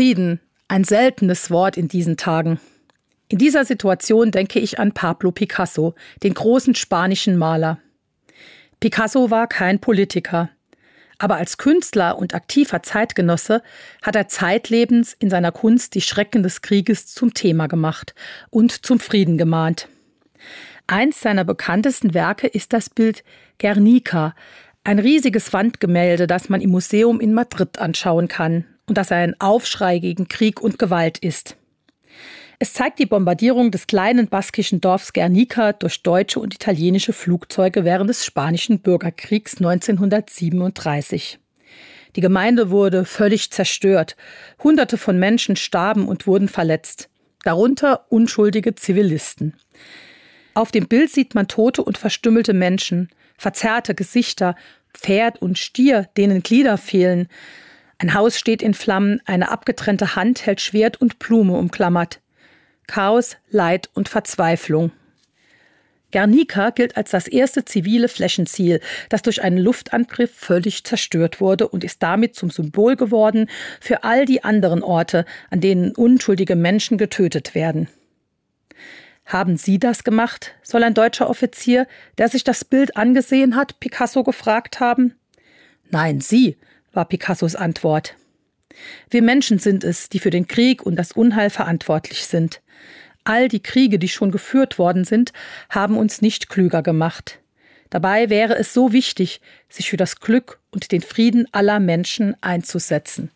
Frieden, ein seltenes Wort in diesen Tagen. In dieser Situation denke ich an Pablo Picasso, den großen spanischen Maler. Picasso war kein Politiker, aber als Künstler und aktiver Zeitgenosse hat er zeitlebens in seiner Kunst die Schrecken des Krieges zum Thema gemacht und zum Frieden gemahnt. Eins seiner bekanntesten Werke ist das Bild Guernica, ein riesiges Wandgemälde, das man im Museum in Madrid anschauen kann und das ein Aufschrei gegen Krieg und Gewalt ist. Es zeigt die Bombardierung des kleinen baskischen Dorfs Guernica durch deutsche und italienische Flugzeuge während des spanischen Bürgerkriegs 1937. Die Gemeinde wurde völlig zerstört. Hunderte von Menschen starben und wurden verletzt, darunter unschuldige Zivilisten. Auf dem Bild sieht man tote und verstümmelte Menschen, verzerrte Gesichter, Pferd und Stier, denen Glieder fehlen. Ein Haus steht in Flammen, eine abgetrennte Hand hält Schwert und Blume umklammert. Chaos, Leid und Verzweiflung. Guernica gilt als das erste zivile Flächenziel, das durch einen Luftangriff völlig zerstört wurde und ist damit zum Symbol geworden für all die anderen Orte, an denen unschuldige Menschen getötet werden. Haben Sie das gemacht? soll ein deutscher Offizier, der sich das Bild angesehen hat, Picasso gefragt haben. Nein, Sie, war Picassos Antwort. Wir Menschen sind es, die für den Krieg und das Unheil verantwortlich sind. All die Kriege, die schon geführt worden sind, haben uns nicht klüger gemacht. Dabei wäre es so wichtig, sich für das Glück und den Frieden aller Menschen einzusetzen.